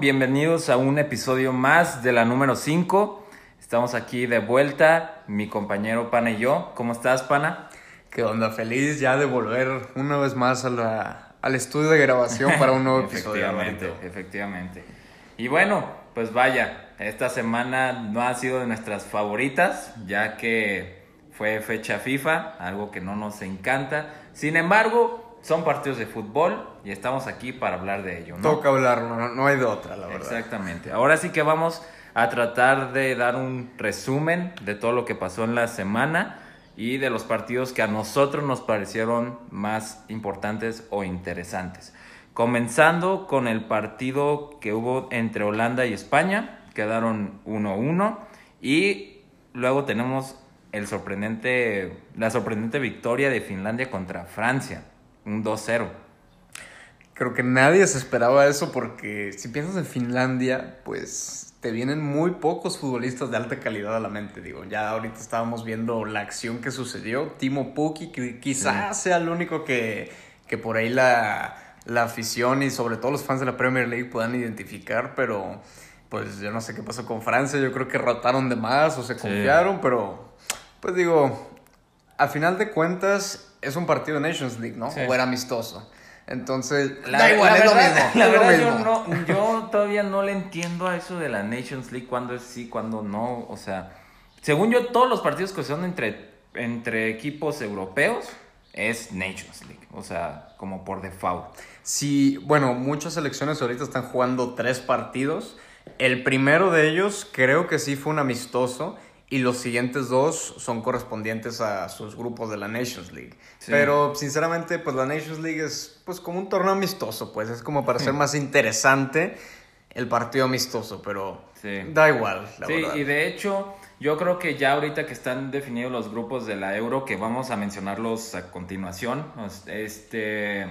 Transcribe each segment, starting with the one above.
Bienvenidos a un episodio más de la número 5. Estamos aquí de vuelta, mi compañero Pana y yo. ¿Cómo estás, Pana? ¿Qué onda? Feliz ya de volver una vez más a la, al estudio de grabación para un nuevo episodio. efectivamente, efectivamente. Y bueno, pues vaya, esta semana no ha sido de nuestras favoritas, ya que fue fecha FIFA, algo que no nos encanta. Sin embargo, son partidos de fútbol y estamos aquí para hablar de ello. ¿no? Toca hablarlo, no, no hay de otra, la verdad. Exactamente. Ahora sí que vamos a tratar de dar un resumen de todo lo que pasó en la semana y de los partidos que a nosotros nos parecieron más importantes o interesantes. Comenzando con el partido que hubo entre Holanda y España, quedaron 1-1 y luego tenemos el sorprendente, la sorprendente victoria de Finlandia contra Francia, un 2-0. Creo que nadie se esperaba eso porque si piensas en Finlandia, pues te vienen muy pocos futbolistas de alta calidad a la mente. Digo, ya ahorita estábamos viendo la acción que sucedió. Timo Pukki, que quizás sea el único que, que por ahí la, la afición y sobre todo los fans de la Premier League puedan identificar, pero pues yo no sé qué pasó con Francia. Yo creo que rotaron de más o se confiaron, pero pues digo, a final de cuentas es un partido de Nations League, ¿no? Sí. O era amistoso. Entonces, La, da igual, la es lo mismo. la lo verdad yo, mismo. no, yo todavía no le entiendo a eso de la Nations League, cuando es sí, cuando no. O sea, según yo, todos los partidos que son entre, entre equipos europeos es Nations League. O sea, como por default. Sí, bueno, muchas selecciones ahorita están jugando tres partidos. El primero de ellos creo que sí fue un amistoso y los siguientes dos son correspondientes a sus grupos de la Nations League. Sí. Pero sinceramente, pues la Nations League es pues como un torneo amistoso, pues es como para hacer más interesante el partido amistoso, pero Sí. da igual, la sí, verdad. y de hecho, yo creo que ya ahorita que están definidos los grupos de la Euro, que vamos a mencionarlos a continuación, este,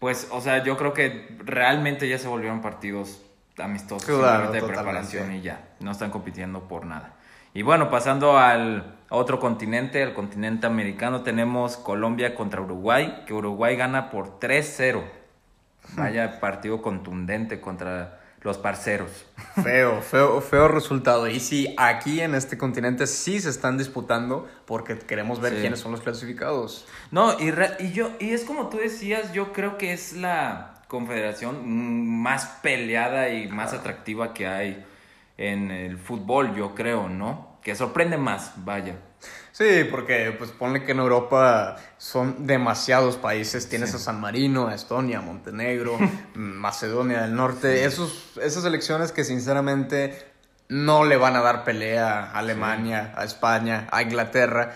pues, o sea, yo creo que realmente ya se volvieron partidos amistosos, Claro, de preparación y ya, no están compitiendo por nada. Y bueno, pasando al otro continente, el continente americano, tenemos Colombia contra Uruguay, que Uruguay gana por 3-0. Vaya partido contundente contra los parceros. Feo, feo, feo resultado. Y sí, aquí en este continente sí se están disputando porque queremos ver Sí. quiénes son los clasificados. No, y, re- y yo, y es como tú decías, yo creo que es la confederación más peleada y más atractiva que hay en el fútbol, yo creo, ¿no? Que sorprende más, vaya. Sí, porque pues ponle que en Europa son demasiados países. Tienes Sí. a San Marino, a Estonia, a Montenegro, Macedonia del Norte. Esos, esas elecciones que sinceramente no le van a dar pelea a Alemania, a España, a Inglaterra.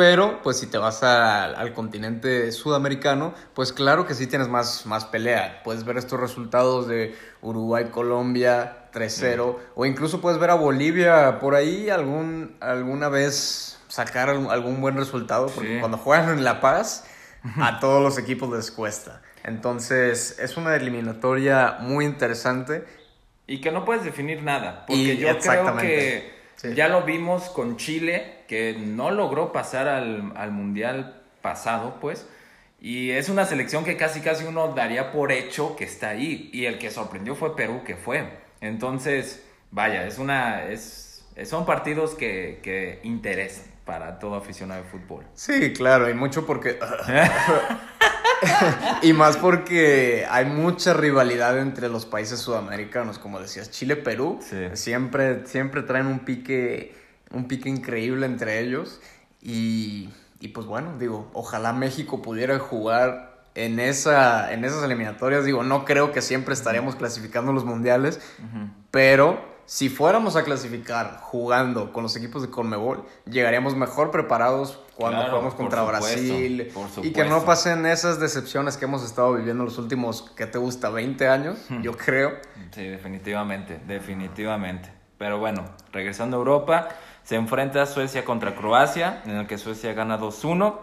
Pero, pues si te vas a- al continente sudamericano, pues claro que sí tienes más, más pelea. Puedes ver estos resultados de Uruguay, Colombia, 3-0. O incluso puedes ver a Bolivia por ahí algún, alguna vez sacar algún, buen resultado. Porque Sí. cuando juegan en La Paz, a todos los equipos les cuesta. Entonces, es una eliminatoria muy interesante. Y que no puedes definir nada, porque Y yo creo que Sí. ya lo vimos con Chile, que no logró pasar al, al Mundial pasado, pues. Y es una selección que casi casi uno daría por hecho que está ahí. Y el que sorprendió fue Perú, que fue. Entonces, vaya, es una. Es, son partidos que, que interesan para todo aficionado de fútbol. Sí, claro, y mucho porque... y más porque hay mucha rivalidad entre los países sudamericanos, como decías, Chile, Perú, Sí. siempre, siempre traen un pique, un pique increíble entre ellos. Y, y pues bueno, digo, ojalá México pudiera jugar en, esa, en esas eliminatorias. Digo, no creo que siempre estaríamos clasificando los mundiales, pero si fuéramos a clasificar jugando con los equipos de Conmebol, llegaríamos mejor preparados cuando Claro, jugamos por contra supuesto, Brasil. por Y que no pasen esas decepciones que hemos estado viviendo los últimos, ¿qué te gusta? 20 años, yo creo. Sí, definitivamente, definitivamente. Pero bueno, regresando a Europa, se enfrenta Suecia contra Croacia, en el que Suecia gana 2-1.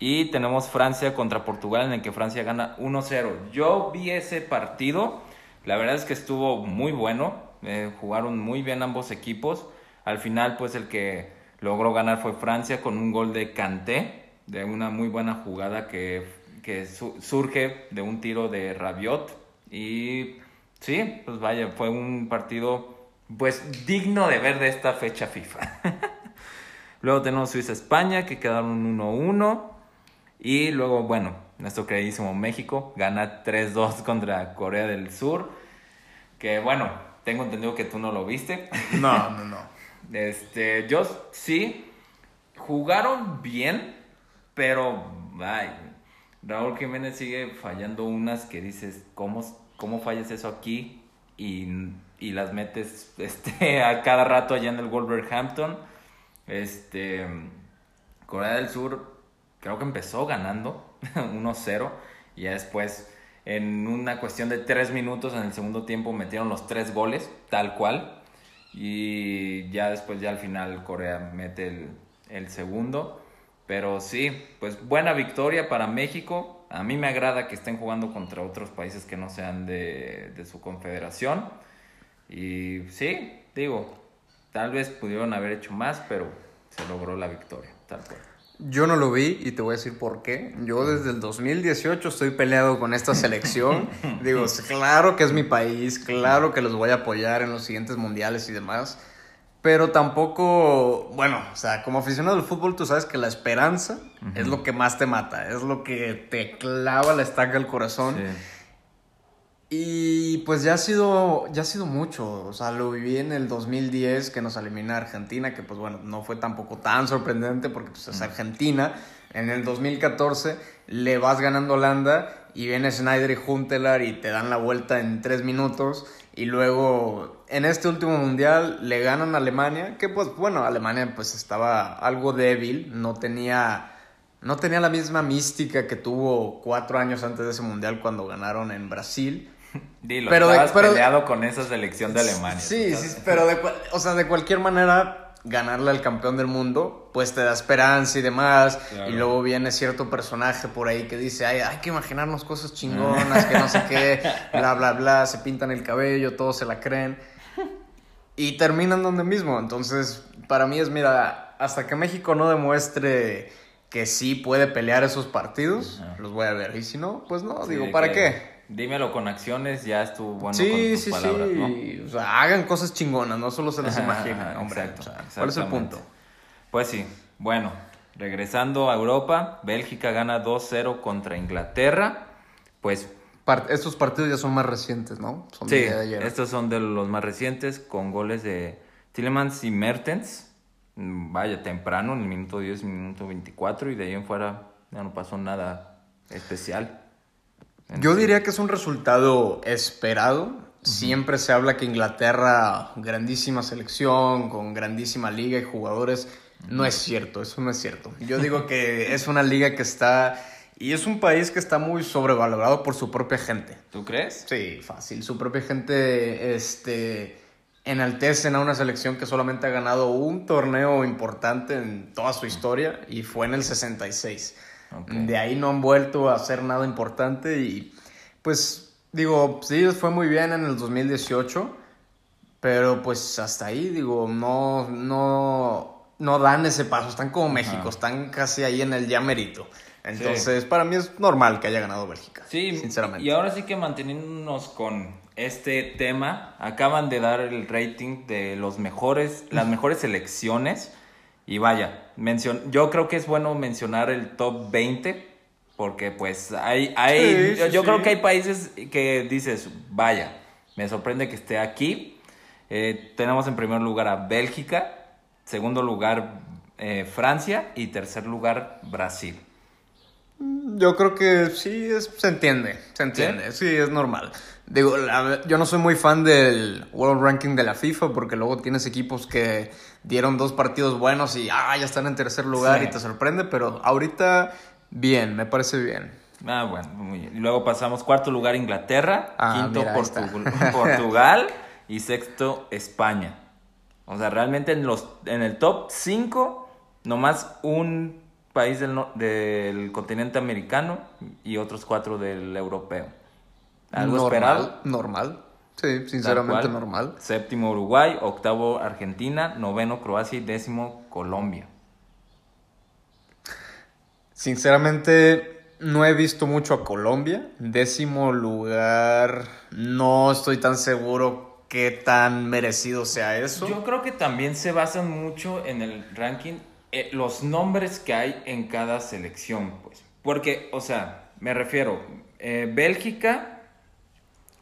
Y tenemos Francia contra Portugal, en el que Francia gana 1-0. Yo vi ese partido, la verdad es que estuvo muy bueno, eh, jugaron muy bien ambos equipos. Al final, pues el que logró ganar fue Francia con un gol de Kanté, de una muy buena jugada que, que su- surge de un tiro de Rabiot. Y Sí, pues vaya, fue un partido pues digno de ver de esta fecha FIFA. luego tenemos Suiza-España que quedaron 1-1 y luego, bueno, nuestro queridísimo México gana 3-2 contra Corea del Sur, que bueno, tengo entendido que tú no lo viste. No, no, no. Este, yo sí, jugaron bien, pero ay, Raúl Jiménez sigue fallando unas que dices, ¿cómo, cómo fallas eso aquí? Y, y las metes este, a cada rato allá en el Wolverhampton. Este, Corea del Sur creo que empezó ganando 1-0 y ya después en una cuestión de tres minutos en el segundo tiempo metieron los tres goles, tal cual. Y ya después, ya al final, Corea mete el, segundo. Pero sí, pues buena victoria para México. A mí me agrada que estén jugando contra otros países que no sean de, de su confederación. Y sí, digo, tal vez pudieron haber hecho más, pero se logró la victoria, tal cual. Yo no lo vi y te voy a decir por qué. Yo desde el 2018 estoy peleado con esta selección. Digo, claro que es mi país, claro que los voy a apoyar en los siguientes mundiales y demás. Pero tampoco, bueno, o sea, como aficionado del fútbol, tú sabes que la esperanza es lo que más te mata, es lo que te clava la estaca al corazón. Sí. Y pues ya ha sido, ya ha sido mucho, o sea, lo viví en el 2010 que nos elimina Argentina, que pues bueno, no fue tampoco tan sorprendente porque pues es Argentina. En el 2014 le vas ganando a Holanda y viene Snyder y Huntelaar y te dan la vuelta en tres minutos. Y luego en este último mundial le ganan a Alemania, que pues bueno, Alemania pues estaba algo débil, no tenía, no tenía la misma mística que tuvo cuatro años antes de ese mundial cuando ganaron en Brasil. Dilo, Pero de- pero- peleado con esa selección de Alemania. Sí, sí, pero de, o sea, de cualquier manera, ganarle al campeón del mundo, pues te da esperanza y demás. Claro. Y luego viene cierto personaje por ahí que dice, Ay, hay que imaginarnos cosas chingonas, que no sé qué, bla, bla, bla, se pintan el cabello, todos se la creen. Y terminan donde mismo. Entonces, para mí es, mira, hasta que México no demuestre que sí puede pelear esos partidos, Ajá. los voy a ver. Y si no, pues no, Sí, digo, ¿para que qué? Dímelo con acciones, ya estuvo bueno con sí, tus sí, palabras, ¿no? sí. O sea, hagan cosas chingonas, no solo se las imaginen, hombre. exacto, O sea, ¿Cuál es el punto? Pues sí, bueno, regresando a Europa, Bélgica gana 2-0 contra Inglaterra. Pues estos partidos ya son más recientes, ¿no? Son sí, de ayer. estos son de los más recientes con goles de Tillemans y Mertens. Mm, Vaya, temprano, en el minuto 10 y minuto 24 y de ahí en fuera ya no pasó nada especial. Yo diría que es un resultado esperado. Siempre se habla que Inglaterra, grandísima selección, con grandísima liga y jugadores. No es cierto, eso no es cierto. Yo digo que es una liga que está... Y es un país que está muy sobrevalorado por su propia gente. ¿Tú crees? Sí, fácil. Su propia gente este, enaltecen a una selección que solamente ha ganado un torneo importante en toda su historia y fue en el 66. De ahí no han vuelto a hacer nada importante y pues digo, sí, les fue muy bien en el 2018, pero pues hasta ahí digo, no, no, no dan ese paso, están como México, están casi ahí en el ya merito. Entonces, para mí es normal que haya ganado Bélgica. Sí, sinceramente. Y ahora sí que manteniéndonos con este tema, acaban de dar el rating de los mejores, las mejores selecciones. Y vaya, mencion yo creo que es bueno mencionar el top 20, porque pues hay, hay Sí, sí, yo sí. creo que hay países que dices, vaya, me sorprende que esté aquí. Eh, tenemos en primer lugar a Bélgica, segundo lugar eh, Francia y tercer lugar Brasil. Yo creo que sí, es- se entiende, se entiende, ¿Sí? es normal. Digo, la- yo no soy muy fan del World Ranking de la FIFA porque luego tienes equipos que dieron dos partidos buenos y ah, ya están en tercer lugar Sí. y te sorprende, pero ahorita bien, me parece bien. Ah, bueno, muy bien. Y luego pasamos cuarto lugar Inglaterra, Ah, quinto mira, Portugal y sexto España. O sea, realmente en los en el top 5 nomás un país del, no- del continente americano y otros cuatro del europeo. Algo normal, esperado. Normal, sí, sinceramente normal. Séptimo Uruguay, octavo Argentina, noveno Croacia y décimo Colombia. Sinceramente, no he visto mucho a Colombia. Décimo lugar, no estoy tan seguro qué tan merecido sea eso. Yo creo que también se basan mucho en el ranking eh, los nombres que hay en cada selección, pues. Porque, o sea, me refiero, eh, Bélgica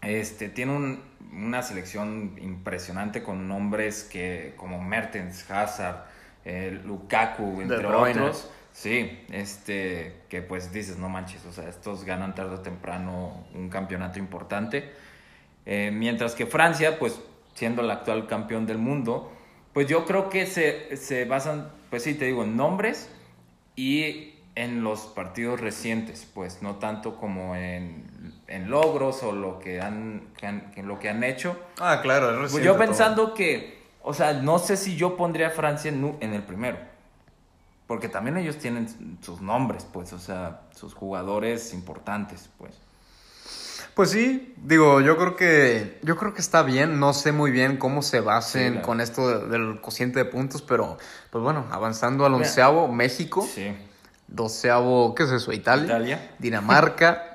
este, tiene una selección impresionante con nombres que como Mertens, Hazard, eh, Lukaku, entre otros. Sí, este, que pues dices, no manches, o sea, estos ganan tarde o temprano un campeonato importante. Eh, mientras que Francia, pues siendo el actual campeón del mundo, pues yo creo que se, se basan, pues sí, te digo, en nombres y en los partidos recientes, pues no tanto como en, en logros o lo que han, lo que han hecho. Ah, claro, es reciente. Pues yo pensando que, o sea, no sé si yo pondría a Francia en, en el primero. Porque también ellos tienen sus nombres, pues, o sea, sus jugadores importantes, pues. Pues sí, digo, yo creo que yo creo que está bien, no sé muy bien cómo se basen con esto del cociente de puntos, pero pues bueno, avanzando al onceavo, México. Sí. Doceavo, ¿qué es eso? Italia. Italia. Dinamarca,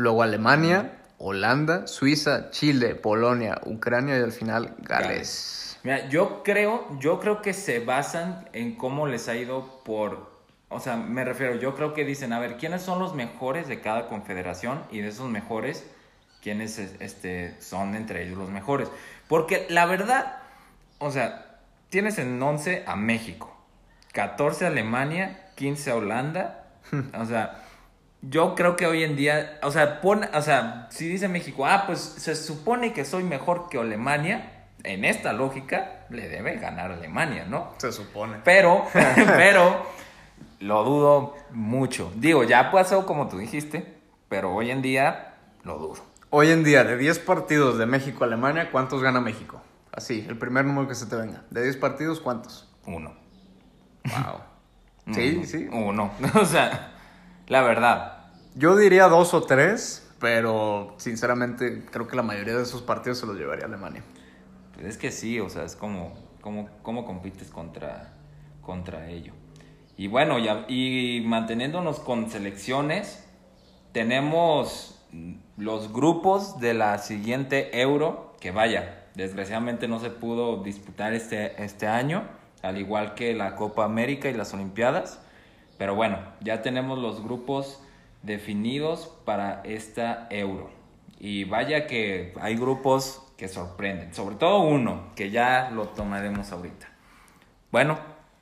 luego Alemania, Holanda, Suiza, Chile, Polonia, Ucrania y al final Gales. Mira, yo creo, yo creo que se basan en cómo les ha ido por, o sea, me refiero, yo creo que dicen, a ver, ¿quiénes son los mejores de cada confederación? Y de esos mejores, ¿quiénes este, son entre ellos los mejores? Porque la verdad, o sea, tienes en 11 a México, 14 a Alemania, 15 a Holanda, o sea, yo creo que hoy en día, o sea, pone, o sea, si dice México, ah, pues se supone que soy mejor que Alemania, en esta lógica, le debe ganar Alemania, ¿no? Se supone. Pero, pero, lo dudo mucho. Digo, ya pasó como tú dijiste, pero hoy en día lo dudo. Hoy en día, de 10 partidos de México-Alemania, ¿cuántos gana México? Así, el primer número que se te venga. De 10 partidos, ¿cuántos? Uno. Wow. sí, sí. Uno. o sea, la verdad. Yo diría dos o tres, pero sinceramente creo que la mayoría de esos partidos se los llevaría Alemania. Es que sí, o sea, es como, como, cómo compites contra, contra ello. Y bueno, ya, y manteniéndonos con selecciones, tenemos los grupos de la siguiente Euro, que vaya, desgraciadamente no se pudo disputar este, este año, al igual que la Copa América y las Olimpiadas. Pero bueno, ya tenemos los grupos definidos para esta Euro. Y vaya que hay grupos que sorprenden. Sobre todo uno, que ya lo tomaremos ahorita. Bueno,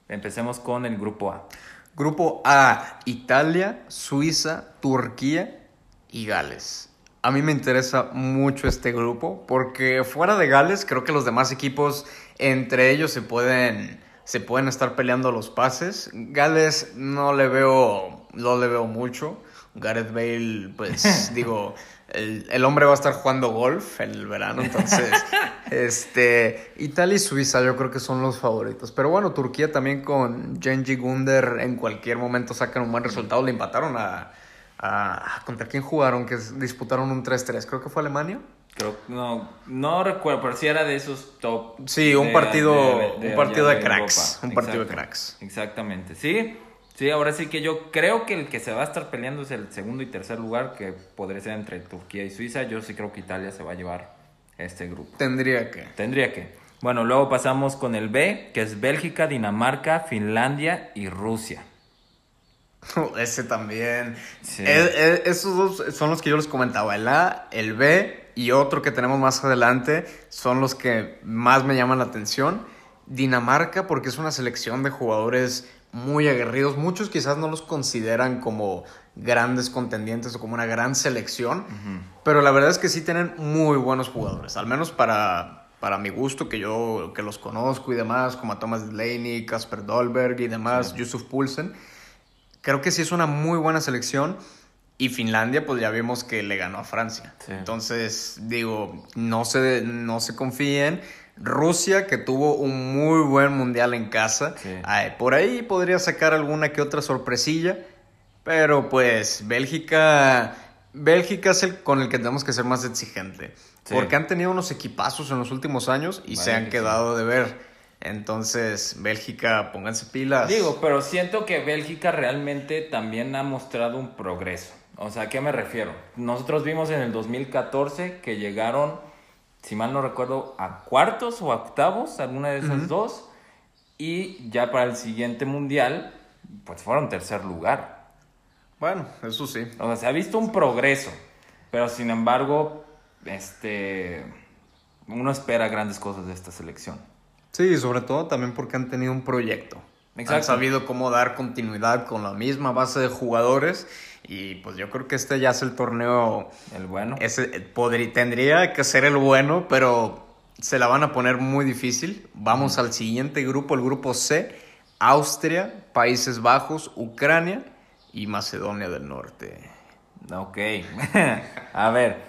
empecemos con el grupo A. Grupo A, Italia, Suiza, Turquía y Gales. A mí me interesa mucho este grupo porque fuera de Gales creo que los demás equipos entre ellos se pueden se pueden estar peleando los pases. Gales no le veo no le veo mucho. Gareth Bale pues digo el, hombre va a estar jugando golf en el verano, entonces, este, Italia y Suiza yo creo que son los favoritos. Pero bueno, Turquía también con Genji Gunder en cualquier momento sacan un buen resultado. Le empataron a, a ¿contra quién jugaron? Que disputaron un 3-3, creo que fue Alemania. Creo, no, no recuerdo, pero sí era de esos top. Sí, un partido, un partido de, cracks. Un partido de cracks. Exactamente, sí. Sí, ahora sí que yo creo que el que se va a estar peleando es el segundo y tercer lugar, que podría ser entre Turquía y Suiza. Yo sí creo que Italia se va a llevar este grupo. Tendría que. Tendría que. Bueno, luego pasamos con el B, que es Bélgica, Dinamarca, Finlandia y Rusia. Ese también. Sí. esos dos son los que yo les comentaba. El A, el B y otro que tenemos más adelante son los que más me llaman la atención. Dinamarca, porque es una selección de jugadores muy aguerridos. Muchos quizás no los consideran como grandes contendientes o como una gran selección, pero la verdad es que sí tienen muy buenos jugadores, al menos para, para mi gusto, que yo que los conozco y demás, como a Thomas Delaney, Kasper Dolberg y demás, Yusuf Poulsen. Creo que sí es una muy buena selección. Y Finlandia, pues ya vimos que le ganó a Francia. Entonces, digo, no se, no se confíen. Rusia, que tuvo un muy buen mundial en casa. por ahí podría sacar alguna que otra sorpresilla. Pero pues Bélgica. Bélgica es el con el que tenemos que ser más exigente. Porque han tenido unos equipazos en los últimos años y se han quedado de ver. Entonces, Bélgica, pónganse pilas. Digo, pero siento que Bélgica realmente también ha mostrado un progreso. O sea, ¿a qué me refiero? Nosotros vimos en el 2014 que llegaron, si mal no recuerdo, a cuartos o a octavos, alguna de esas dos. Y ya para el siguiente mundial, pues fueron tercer lugar. Bueno, eso sí. O sea, se ha visto un progreso. Pero sin embargo, este. Uno espera grandes cosas de esta selección. Sí, sobre todo también porque han tenido un proyecto. Exacto. Han sabido cómo dar continuidad con la misma base de jugadores. Y pues yo creo que este ya es el torneo. El bueno. Ese, podría, tendría que ser el bueno, pero se la van a poner muy difícil. Vamos al siguiente grupo, el grupo C. Austria, Países Bajos, Ucrania y Macedonia del Norte. Ok. a ver,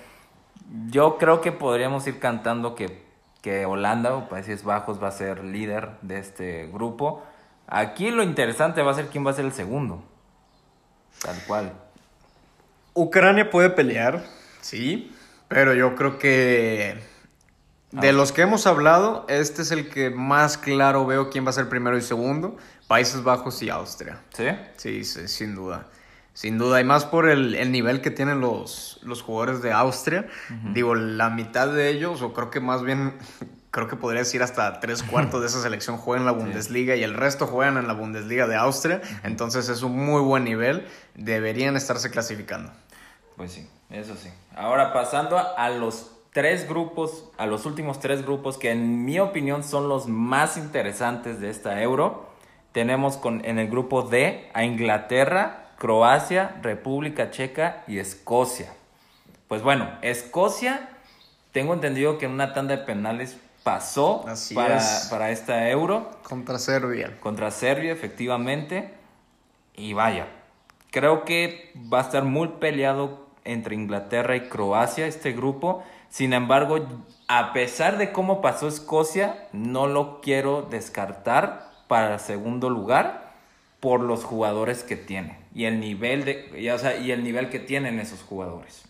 yo creo que podríamos ir cantando que, que Holanda o Países Bajos va a ser líder de este grupo. Aquí lo interesante va a ser quién va a ser el segundo. Tal cual. Ucrania puede pelear, sí, pero yo creo que de los que hemos hablado, este es el que más claro veo quién va a ser primero y segundo. Países Bajos y Austria. ¿Sí? Sí, sí, sin duda. Sin duda, y más por el, el nivel que tienen los, los jugadores de Austria. Digo, la mitad de ellos, o creo que más bien, creo que podría decir hasta tres cuartos de esa selección juegan en la Bundesliga y el resto juegan en la Bundesliga de Austria. Entonces es un muy buen nivel. Deberían estarse clasificando. Pues sí, eso sí. Ahora pasando a, a los tres grupos, a los últimos tres grupos que en mi opinión son los más interesantes de esta euro. Tenemos con, en el grupo D a Inglaterra, Croacia, República Checa y Escocia. Pues bueno, Escocia, tengo entendido que en una tanda de penales pasó Así para, es. para esta euro Contra Serbia. contra Serbia, efectivamente. Y vaya, creo que va a estar muy peleado entre Inglaterra y Croacia este grupo. Sin embargo, a pesar de cómo pasó Escocia, no lo quiero descartar para segundo lugar por los jugadores que tiene y el nivel de y, o sea, y el nivel que tienen esos jugadores.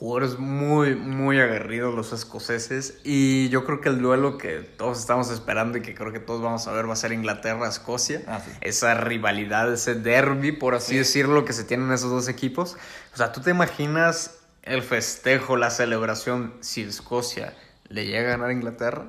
Jugadores muy, muy aguerridos los escoceses. Y yo creo que el duelo que todos estamos esperando y que creo que todos vamos a ver va a ser Inglaterra-Escocia. Ah, sí. Esa rivalidad, ese derby, por así Sí. decirlo, que se tienen esos dos equipos. O sea, ¿tú te imaginas el festejo, la celebración si Escocia le llega a ganar a Inglaterra?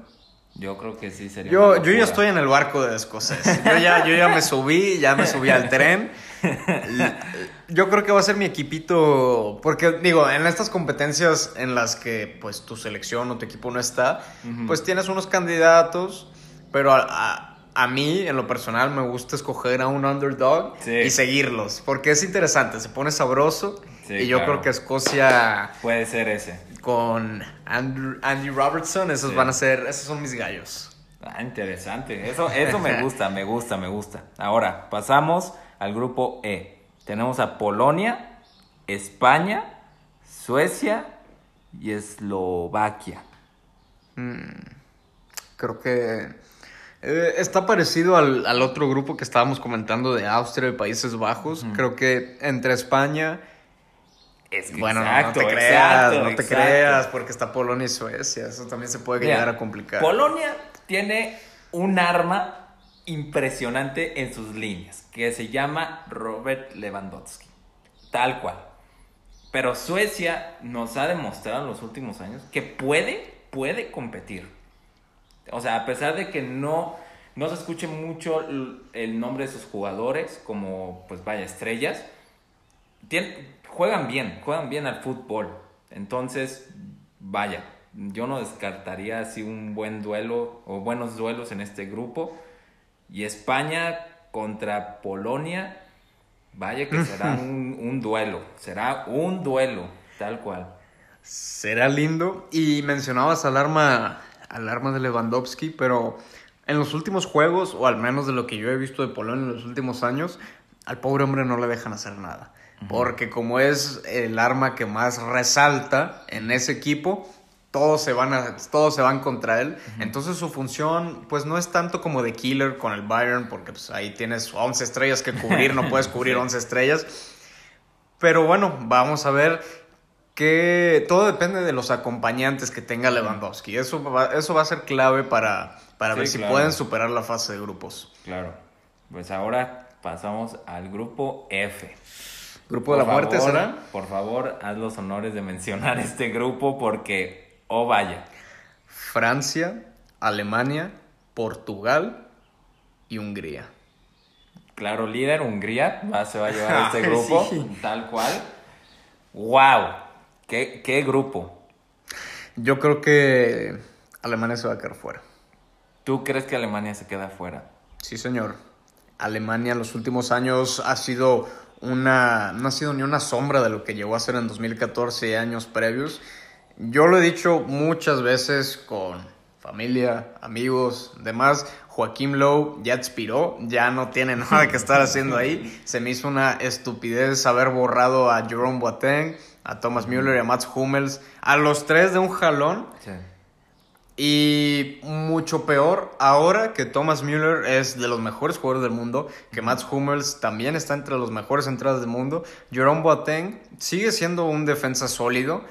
Yo creo que sí sería. Yo, yo ya estoy en el barco de escocés. Yo ya, yo ya me subí, ya me subí al tren. Yo creo que va a ser mi equipito. Porque, digo, en estas competencias en las que pues tu selección o tu equipo no está, Ujú. pues tienes unos candidatos. Pero a, a- a mí, en lo personal, me gusta escoger a un underdog Sí. y seguirlos. Porque es interesante, se pone sabroso. Sí, y yo claro. creo que Escocia Puede ser ese. con Andrew- Andy Robertson, esos Sí. van a ser, esos son mis gallos. Ah, interesante. Eso, eso me gusta, me gusta, me gusta. Ahora, pasamos al grupo E. Tenemos a Polonia, España, Suecia y Eslovaquia. Creo que eh, está parecido al, al otro grupo que estábamos comentando de Austria y Países Bajos. Creo que entre España. Es que bueno, no- exacto, no te creas, exacto, no te exacto. creas, porque está Polonia y Suecia. Eso también se puede Mira, llegar a complicar. Polonia tiene un arma impresionante en sus líneas, que se llama Robert Lewandowski. Tal cual. Pero Suecia nos ha demostrado en los últimos años que puede, puede competir. O sea, a pesar de que no, no se escuche mucho el nombre de sus jugadores como, pues vaya, estrellas, juegan bien, juegan bien al fútbol. Entonces, vaya, yo no descartaría así un buen duelo o buenos duelos en este grupo. Y España contra Polonia, vaya que será un, un duelo, será un duelo, tal cual. Será lindo. Y mencionabas al arma, al arma de Lewandowski, pero en los últimos juegos, o al menos de lo que yo he visto de Polonia en los últimos años, al pobre hombre no le dejan hacer nada. Porque como es el arma que más resalta en ese equipo, todos se van a, todos se van contra él. Entonces su función, pues no es tanto como de killer con el Bayern, porque pues, ahí tienes 11 estrellas que cubrir, no puedes cubrir Sí. 11 estrellas. Pero bueno, vamos a ver. que todo depende de los acompañantes que tenga Lewandowski. Eso va, eso va a ser clave para, para ver si pueden superar la fase de grupos. Claro. Pues ahora pasamos al grupo F. ¿Grupo de la muerte será? Por favor, haz los honores de mencionar este grupo porque, oh vaya. Francia, Alemania, Portugal y Hungría. Claro, líder, Hungría va, se va a llevar este grupo, tal cual. ¡Wow! ¿Qué, ¿Qué grupo? Yo creo que Alemania se va a quedar fuera. ¿Tú crees que Alemania se queda fuera? Sí, señor. Alemania en los últimos años ha sido una, no ha sido ni una sombra de lo que llegó a ser en 2014 y años previos. Yo lo he dicho muchas veces con familia, amigos, demás. Joaquín Lowe ya expiró, ya no tiene nada que estar haciendo ahí. Se me hizo una estupidez haber borrado a Jerome Boateng, a Thomas Müller y a Mats Hummels, a los tres de un jalón. Sí. Y mucho peor ahora que Thomas Müller es de los mejores jugadores del mundo, que Mats Hummels también está entre los mejores entradas del mundo. Jerome Boateng sigue siendo un defensa sólido.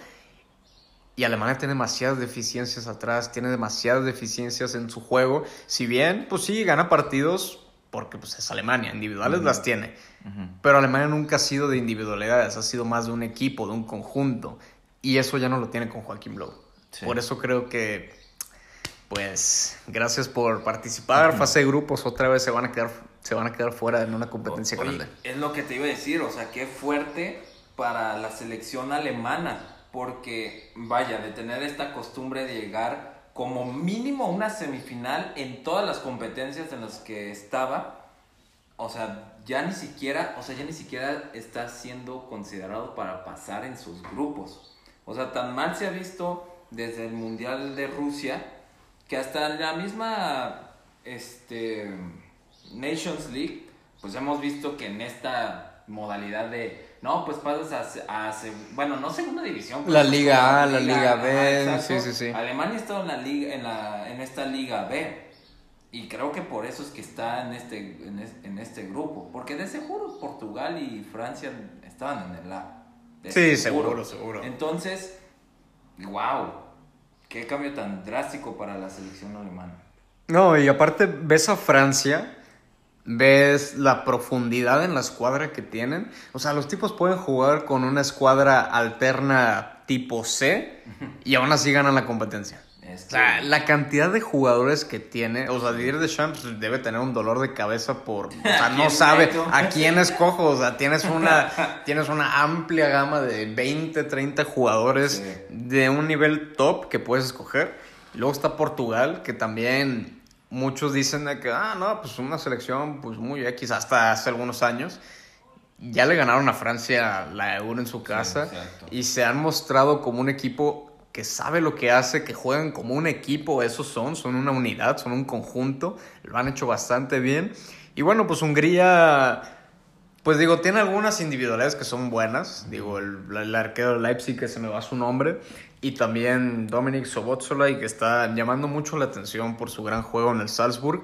Y Alemania tiene demasiadas deficiencias atrás, tiene demasiadas deficiencias en su juego. Si bien, pues sí, gana partidos porque pues, es Alemania, individuales las tiene. Pero Alemania nunca ha sido de individualidades, ha sido más de un equipo, de un conjunto. Y eso ya no lo tiene con Joaquín Blow. Por eso creo que pues gracias por participar. Fase de grupos otra vez se van a quedar, se van a quedar fuera en una competencia grande. Es lo que te iba a decir, o sea, qué fuerte para la selección alemana, porque vaya, de tener esta costumbre de llegar como mínimo a una semifinal en todas las competencias en las que estaba, o sea, ya ni siquiera, o sea, ya ni siquiera está siendo considerado para pasar en sus grupos. O sea, tan mal se ha visto desde el Mundial de Rusia que hasta la misma este, Nations League, pues hemos visto que en esta modalidad de, no, pues pasas a, bueno, no segunda división. La Liga A, la Liga, B, sí, sí, sí. Alemania está en, la liga, en, la, en esta Liga B. Y creo que por eso es que está en este, en, este grupo. Porque de seguro Portugal y Francia estaban en el A. Sí, seguro, seguro. Entonces, wow Qué cambio tan drástico para la selección alemana. No, y aparte ves a Francia, ves la profundidad en la escuadra que tienen. O sea, los tipos pueden jugar con una escuadra alterna tipo C y aún así ganan la competencia. La, cantidad de jugadores que tiene, o sea, Didier Deschamps debe tener un dolor de cabeza por, o sea, no sabe a quién escojo, o sea, tienes una, tienes una amplia gama de 20, 30 jugadores de un nivel top que puedes escoger. Luego está Portugal, que también muchos dicen de que, ah, no, pues una selección pues muy X hasta hace algunos años. Ya le ganaron a Francia la Euro en su casa y se han mostrado como un equipo que sabe lo que hace, que juegan como un equipo, esos son, son una unidad, son un conjunto, lo han hecho bastante bien. Y bueno, pues Hungría, pues digo, tiene algunas individualidades que son buenas, digo, el, arquero de Leipzig, que se me va su nombre, y también Dominic y que está llamando mucho la atención por su gran juego en el Salzburg.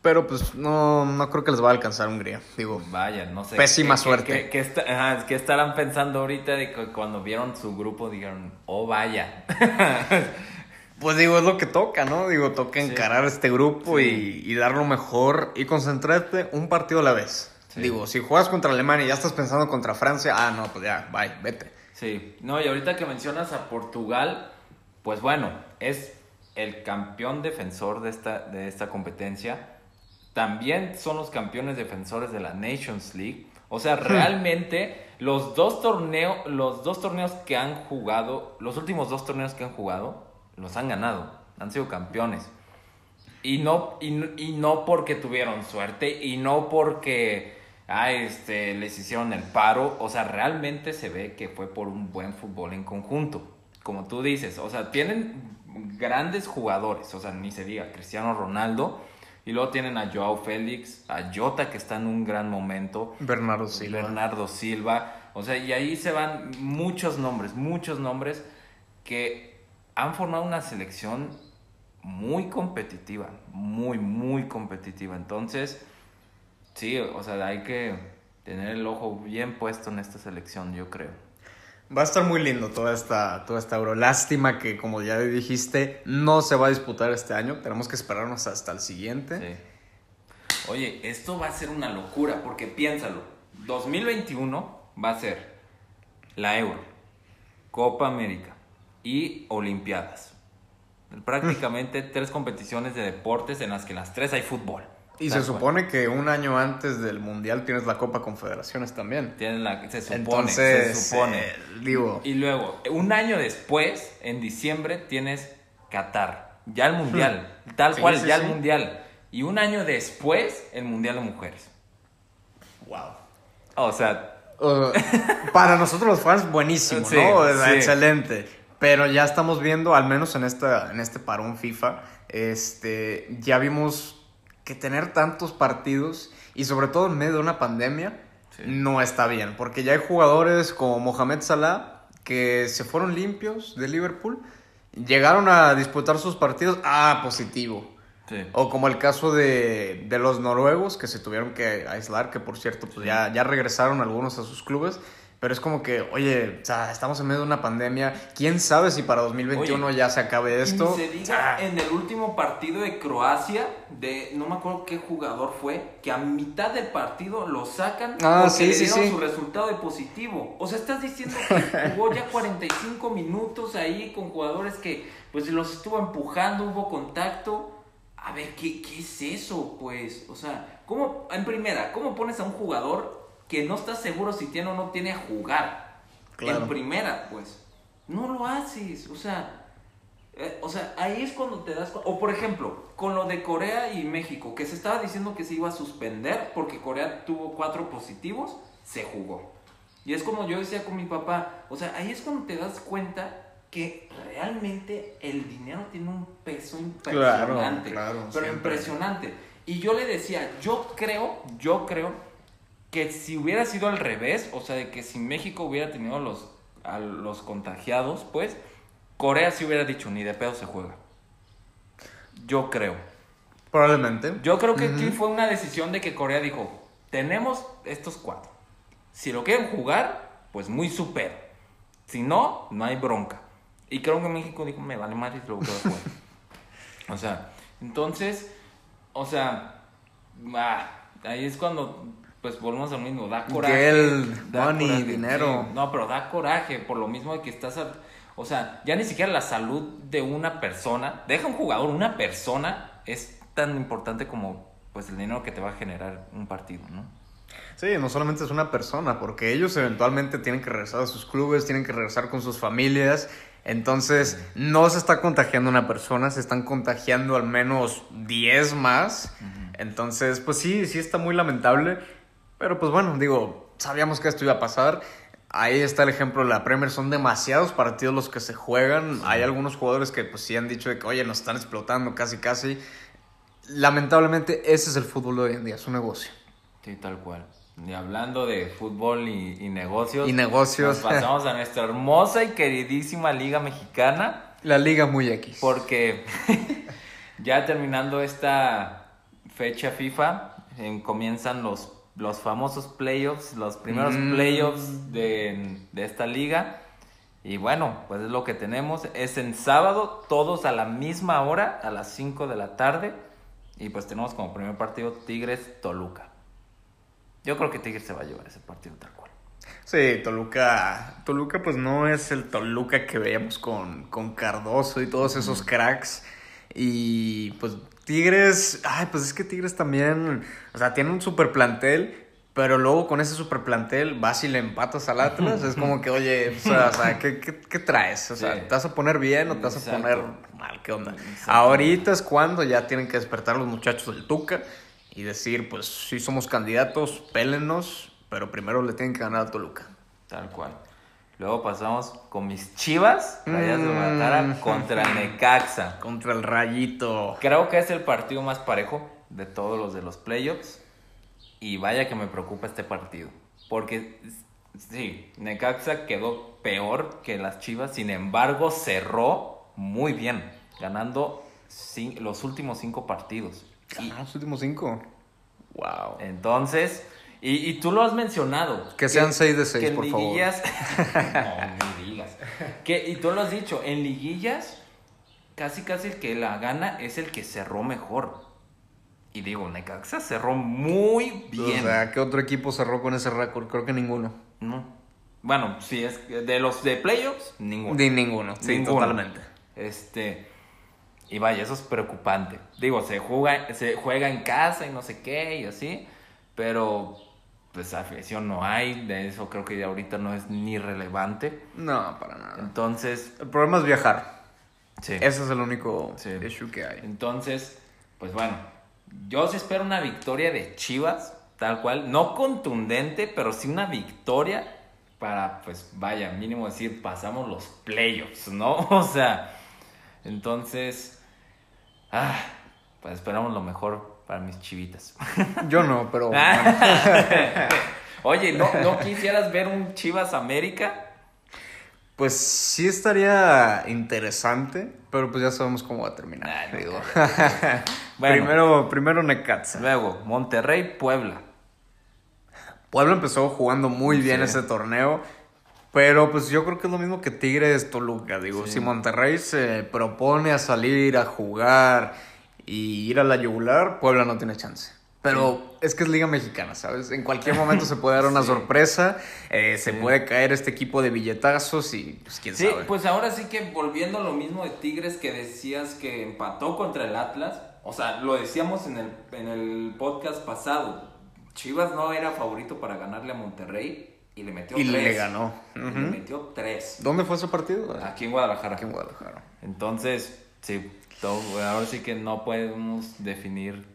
Pero pues no, no creo que les va a alcanzar Hungría. Digo, vaya, no sé. Pésima suerte. ¿qué, estarán pensando ahorita de que cuando vieron su grupo dijeron, oh vaya? pues digo, es lo que toca, ¿no? Digo, toca encarar este grupo y, y, dar lo mejor y concentrarte un partido a la vez. Digo, si juegas contra Alemania y ya estás pensando contra Francia, ah, no, pues ya, bye, vete. Sí, no, y ahorita que mencionas a Portugal, pues bueno, es el campeón defensor de esta, de esta competencia también son los campeones defensores de la Nations League. O sea, hmm. realmente los dos torneos, los dos torneos que han jugado, los últimos dos torneos que han jugado, los han ganado, han sido campeones. Y no, y, no porque tuvieron suerte, y no porque ah, este, les hicieron el paro. O sea, realmente se ve que fue por un buen fútbol en conjunto. Como tú dices, o sea, tienen grandes jugadores. O sea, ni se diga, Cristiano Ronaldo y luego tienen a Joao Félix, a Jota que está en un gran momento. Bernardo Silva. Bernardo Silva. O sea, y ahí se van muchos nombres, muchos nombres que han formado una selección muy competitiva, muy, muy competitiva. Entonces, sí, o sea, hay que tener el ojo bien puesto en esta selección, yo creo. Va a estar muy lindo toda esta, toda esta Euro. Lástima que, como ya dijiste, no se va a disputar este año. Tenemos que esperarnos hasta el siguiente. Sí. Oye, esto va a ser una locura, porque piénsalo. 2021 va a ser la Euro, Copa América y Olimpiadas. Prácticamente tres competiciones de deportes en las que las tres hay fútbol. Y se supone que un año antes del Mundial tienes la Copa Confederaciones también. Tienes la, se supone, se supone. Eh, digo. Y luego, un año después, en diciembre, tienes Qatar. Ya el Mundial. Hmm. Tal cual, ya el Mundial. Y un año después, el Mundial de Mujeres. Wow. O sea... para nosotros los fans, buenísimo, ¿no? Excelente. Pero ya estamos viendo, al menos en, esta, en este parón FIFA, este, ya vimos que tener tantos partidos y sobre todo en medio de una pandemia no está bien, porque ya hay jugadores como Mohamed Salah que se fueron limpios de Liverpool, llegaron a disputar sus partidos, ah, positivo. O como el caso de, de, los noruegos que se tuvieron que aislar, que por cierto, pues ya, ya regresaron algunos a sus clubes. Pero es como que, oye, o sea, estamos en medio de una pandemia. ¿Quién sabe si para 2021 ya se acabe esto? se diga en el último partido de Croacia, de no me acuerdo qué jugador fue, que a mitad del partido lo sacan ah, porque le dieron su resultado de positivo. O sea, estás diciendo que jugó ya 45 minutos ahí con jugadores que pues los estuvo empujando, hubo contacto. A ver, ¿qué, qué es eso? Pues, o sea, ¿cómo, en primera, cómo pones a un jugador que no estás seguro si tiene o no tiene a jugar. En primera, pues. No lo haces. O sea, eh, o sea, ahí es cuando te das O por ejemplo, con lo de Corea y México, que se estaba diciendo que se iba a suspender porque Corea tuvo cuatro positivos, se jugó. Y es como yo decía con mi papá, o sea, ahí es cuando te das cuenta que realmente el dinero tiene un peso impresionante. Claro, pero impresionante. Y yo le decía, yo creo, yo creo que si hubiera sido al revés, o sea, de que si México hubiera tenido los, a los contagiados, pues Corea sí hubiera dicho, ni de pedo se juega. Yo creo. Probablemente. Yo creo que aquí fue una decisión de que Corea dijo, tenemos estos cuatro. Si lo quieren jugar, pues muy super. Si no, no hay bronca. Y creo que México dijo, me vale más y lo voy a jugar. o sea, entonces, o sea, ah, ahí es cuando pues volvemos al mismo, da coraje. Que el money, dinero. no, pero da coraje por lo mismo de que estás, o sea, ya ni siquiera la salud de una persona, deja un jugador, una persona es tan importante como pues el dinero que te va a generar un partido, ¿no? Sí, no solamente es una persona, porque ellos eventualmente tienen que regresar a sus clubes, tienen que regresar con sus familias. Entonces, no se está contagiando una persona, se están contagiando al menos 10 más. Entonces, pues sí, sí está muy lamentable. Pero pues bueno, digo, sabíamos que esto iba a pasar. Ahí está el ejemplo de la Premier, son demasiados partidos los que se juegan. Hay algunos jugadores que pues sí han dicho de que, oye, nos están explotando casi casi. Lamentablemente ese es el fútbol de hoy en día, es un negocio. Sí, tal cual. Y hablando de fútbol y, negocios. Y negocios. pasamos a nuestra hermosa y queridísima Liga Mexicana. La Liga muy X. Porque ya terminando esta fecha FIFA, comienzan los los famosos playoffs, los primeros mm. playoffs de, esta liga. Y bueno, pues es lo que tenemos. Es en sábado, todos a la misma hora, a las 5 de la tarde. Y pues tenemos como primer partido Tigres-Toluca. Yo creo que Tigres se va a llevar ese partido tal cual. Sí, Toluca. Toluca pues no es el Toluca que veíamos con, con Cardoso y todos esos cracks. Y pues Tigres, ay, pues es que Tigres también, o sea, tiene un super plantel, pero luego con ese super plantel vas y le empatas al Atlas, es como que, oye, o sea, ¿qué, traes? O sea, ¿te vas a poner bien o te vas a poner mal? ¿Qué onda? Ahorita es cuando ya tienen que despertar los muchachos del Tuca y decir, pues sí somos candidatos, pélennos, pero primero le tienen que ganar a Toluca. Tal cual. Luego pasamos con mis chivas, Rayas de Guadalajara, mm. contra Necaxa. Contra el Rayito. Creo que es el partido más parejo de todos los de los playoffs. Y vaya que me preocupa este partido. Porque, sí, Necaxa quedó peor que las chivas. Sin embargo, cerró muy bien, ganando los últimos cinco partidos. ¿Ganó los últimos cinco? Wow. Entonces, Y, y tú lo has mencionado. Que sean seis de seis, que en por favor. liguillas, no, ni digas. Que, y tú lo has dicho, en liguillas, casi casi el que la gana es el que cerró mejor. Y digo, Necaxa cerró muy bien. O sea, ¿qué otro equipo cerró con ese récord? Creo que ninguno. No. Bueno, sí, es de los de playoffs, ninguno. Ni ninguno, sí, Ninguno. totalmente. Este. Y vaya, eso es preocupante. Digo, se juega, se juega en casa y no sé qué y así. Pero, pues afición no hay. De eso creo que ya ahorita no es ni relevante. No, para nada. Entonces, El problema es viajar. sí. Ese es el único Sí. issue que hay. Entonces, pues bueno, yo sí espero una victoria de Chivas, tal cual. No contundente, pero sí una victoria para, pues vaya, mínimo decir, pasamos los playoffs, ¿no? O sea, entonces, ah, pues esperamos lo mejor para mis chivitas. Yo no, pero Oye, ¿no, ¿no quisieras ver un Chivas América? pues sí estaría interesante, pero pues ya sabemos cómo va a terminar. Ay, no digo. Bueno. primero, primero Necaxa. Luego, Monterrey, Puebla. Puebla empezó jugando muy bien Sí. ese torneo, pero pues yo creo que es lo mismo que Tigres Toluca. Digo, Sí. si Monterrey se propone a salir a jugar y ir a la yugular, Puebla no tiene chance. Pero es que es Liga Mexicana, ¿sabes? En cualquier momento se puede dar una Sí. sorpresa, eh, se Sí. puede caer este equipo de billetazos y pues quién Sí, sabe. pues ahora sí que volviendo a lo mismo de Tigres que decías que empató contra el Atlas, o sea, lo decíamos en el, en el podcast pasado, Chivas no era favorito para ganarle a Monterrey y le metió y tres. le ganó. Y. Le metió tres. ¿Dónde fue ese partido? Aquí en Guadalajara. Aquí en Guadalajara. Entonces, sí, todo- ahora sí que no podemos definir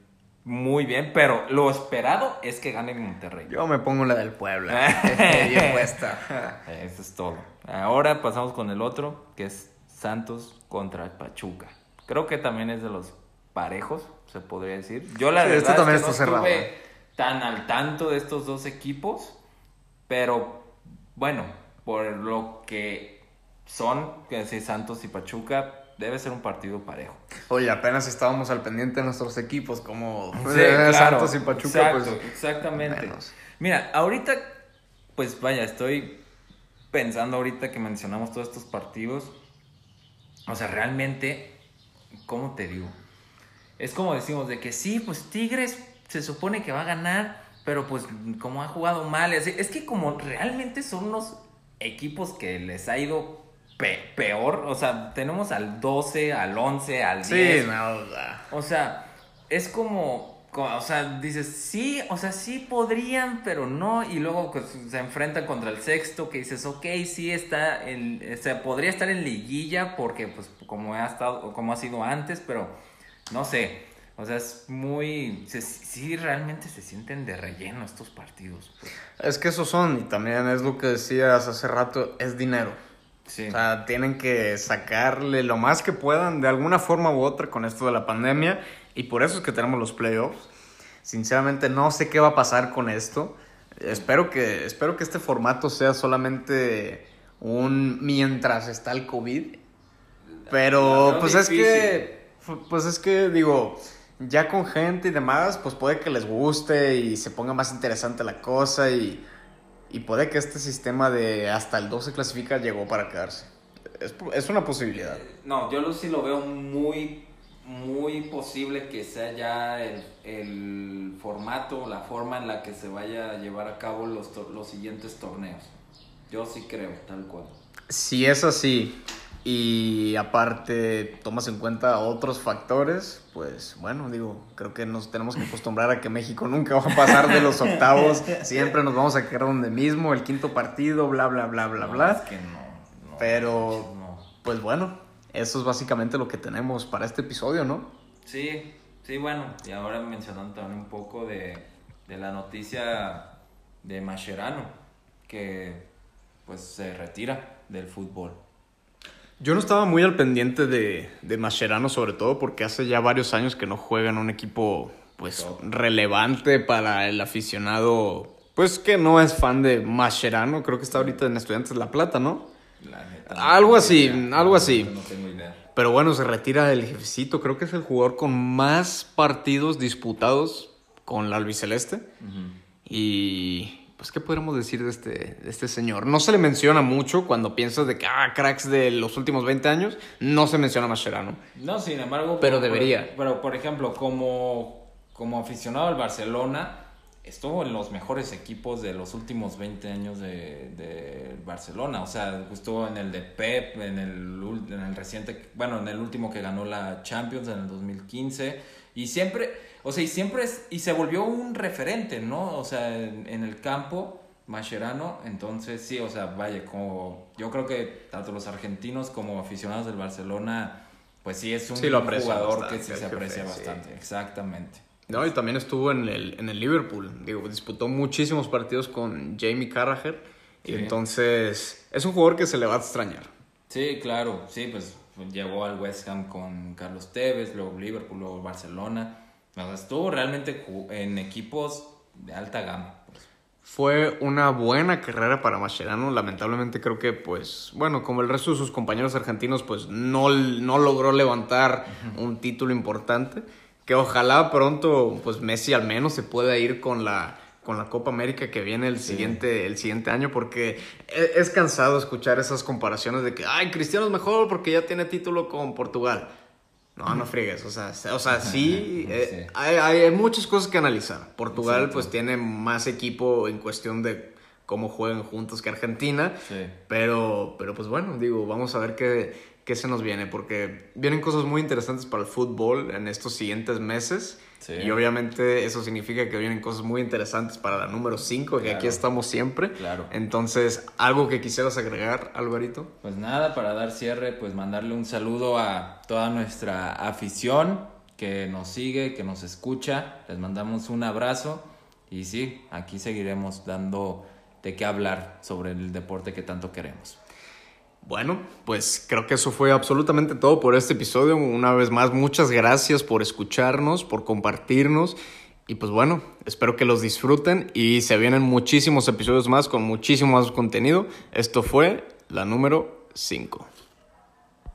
muy bien, pero lo esperado es que gane Monterrey. Yo me pongo la del Puebla. Bien puesta. Eso es todo. Ahora pasamos con el otro, que es Santos contra Pachuca. Creo que también es de los parejos, se podría decir. Yo la Sí, verdad este es que no cerrado. estuve tan al tanto de estos dos equipos, pero bueno, por lo que son, que Santos y Pachuca, debe ser un partido parejo. Oye, apenas estábamos al pendiente de nuestros equipos, como Sí, claro. Santos y Pachuca, Exacto, pues exactamente. menos. Mira, ahorita, pues vaya, estoy pensando ahorita que mencionamos todos estos partidos. O sea, realmente, ¿cómo te digo? Es como decimos de que sí, pues Tigres se supone que va a ganar, pero pues como ha jugado mal, es que como realmente son unos equipos que les ha ido pe- peor, o sea, tenemos al 12, al 11, al 10. Sí, no, o sea, O sea, es como, co- o sea, dices, sí, o sea, sí podrían, pero no, y luego pues, se enfrentan contra el sexto, que dices, ok, sí está, en, o sea, podría estar en liguilla, porque pues como ha estado, como ha sido antes, pero no sé, o sea, es muy, se- sí, realmente se sienten de relleno estos partidos. pues. es que esos son, y también es lo que decías hace rato, es dinero. Sí. O sea, tienen que sacarle lo más que puedan de alguna forma u otra con esto de la pandemia, y por eso es que tenemos los playoffs. Sinceramente no sé qué va a pasar con esto. Espero que, espero que este formato sea solamente un mientras está el COVID. Pero pues es que, pues es que digo, ya con gente y demás, pues puede que les guste y se ponga más interesante la cosa y, y puede que este sistema de hasta el 12 clasifica llegó para quedarse. Es, es una posibilidad. No, yo sí lo veo muy, muy posible que sea ya el, el formato, la forma en la que se vaya a llevar a cabo los, los siguientes torneos. Yo sí creo, tal cual. Si es así y aparte tomas en cuenta otros factores, pues bueno, digo, creo que nos tenemos que acostumbrar a que México nunca va a pasar de los octavos, siempre nos vamos a quedar donde mismo, el quinto partido, bla, bla, bla, bla, No, bla. es que no, no, Pero-. Pues bueno, eso es básicamente lo que tenemos para este episodio, ¿no? Sí, sí, bueno, y ahora mencionando también un poco de, de la noticia de Mascherano, que pues se retira del fútbol. Yo no estaba muy al pendiente de, de Mascherano, sobre todo porque hace ya varios años que no juega en un equipo pues relevante para el aficionado, pues que no es fan de Mascherano, creo que está ahorita en Estudiantes La Plata, ¿no? La neta, Algo así, idea. algo así. No tengo idea. Pero bueno, se retira el jefecito, creo que es el jugador con más partidos disputados con la albiceleste. Y pues, ¿qué podríamos decir de este, de este señor? No se le menciona mucho cuando piensas de que, ah, cracks de los últimos 20 años, no se menciona a Mascherano. No, sin embargo. Pero por- debería. Pero, por ejemplo, como, como aficionado al Barcelona, estuvo en los mejores equipos de los últimos 20 años de, de Barcelona. O sea, estuvo en el de Pep, en el, en el reciente, bueno, en el último que ganó la Champions en el 2015. Y siempre, o sea, y siempre es, y se volvió un referente, ¿no? O sea, en, en el campo. Mascherano, entonces sí, o sea, vaya, como yo creo que tanto los argentinos como aficionados del Barcelona, pues sí es un Sí, lo aprecian jugador bastante, que sí se jefe, aprecia sí. bastante, exactamente. No, y también estuvo en el, en el Liverpool. Digo, disputó muchísimos partidos con Jamie Carragher. Y Sí. entonces es un jugador que se le va a extrañar. Sí, claro, sí, pues llegó al West Ham con Carlos Tevez, luego Liverpool, luego Barcelona. O sea, estuvo realmente en equipos de alta gama. pues. Fue una buena carrera para Mascherano. Lamentablemente creo que, pues, bueno, como el resto de sus compañeros argentinos, pues no, no logró levantar un título importante. Que ojalá pronto, pues Messi al menos se pueda ir con la, con la Copa América que viene el, siguiente, el siguiente año, porque e- es cansado escuchar esas comparaciones de que, ay, Cristiano es mejor porque ya tiene título con Portugal. No, no friegues, o sea, o sea sí, eh. Hay, hay- hay muchas cosas que analizar. Portugal Exacto. pues tiene más equipo en cuestión de cómo juegan juntos que Argentina, Sí. pero, pero pues bueno, digo, vamos a ver qué, qué se nos viene, porque vienen cosas muy interesantes para el fútbol en estos siguientes meses. Sí. Y obviamente eso significa que vienen cosas muy interesantes para la número 5, que Claro. aquí estamos siempre. Claro. Entonces, ¿algo que quisieras agregar, Alvarito? Pues nada, para dar cierre, pues mandarle un saludo a toda nuestra afición que nos sigue, que nos escucha. Les mandamos un abrazo y sí, aquí seguiremos dando de qué hablar sobre el deporte que tanto queremos. Bueno, pues creo que eso fue absolutamente todo por este episodio. Una vez más, muchas gracias por escucharnos, por compartirnos. Y pues bueno, espero que los disfruten y se vienen muchísimos episodios más con muchísimo más contenido. Esto fue la número 5.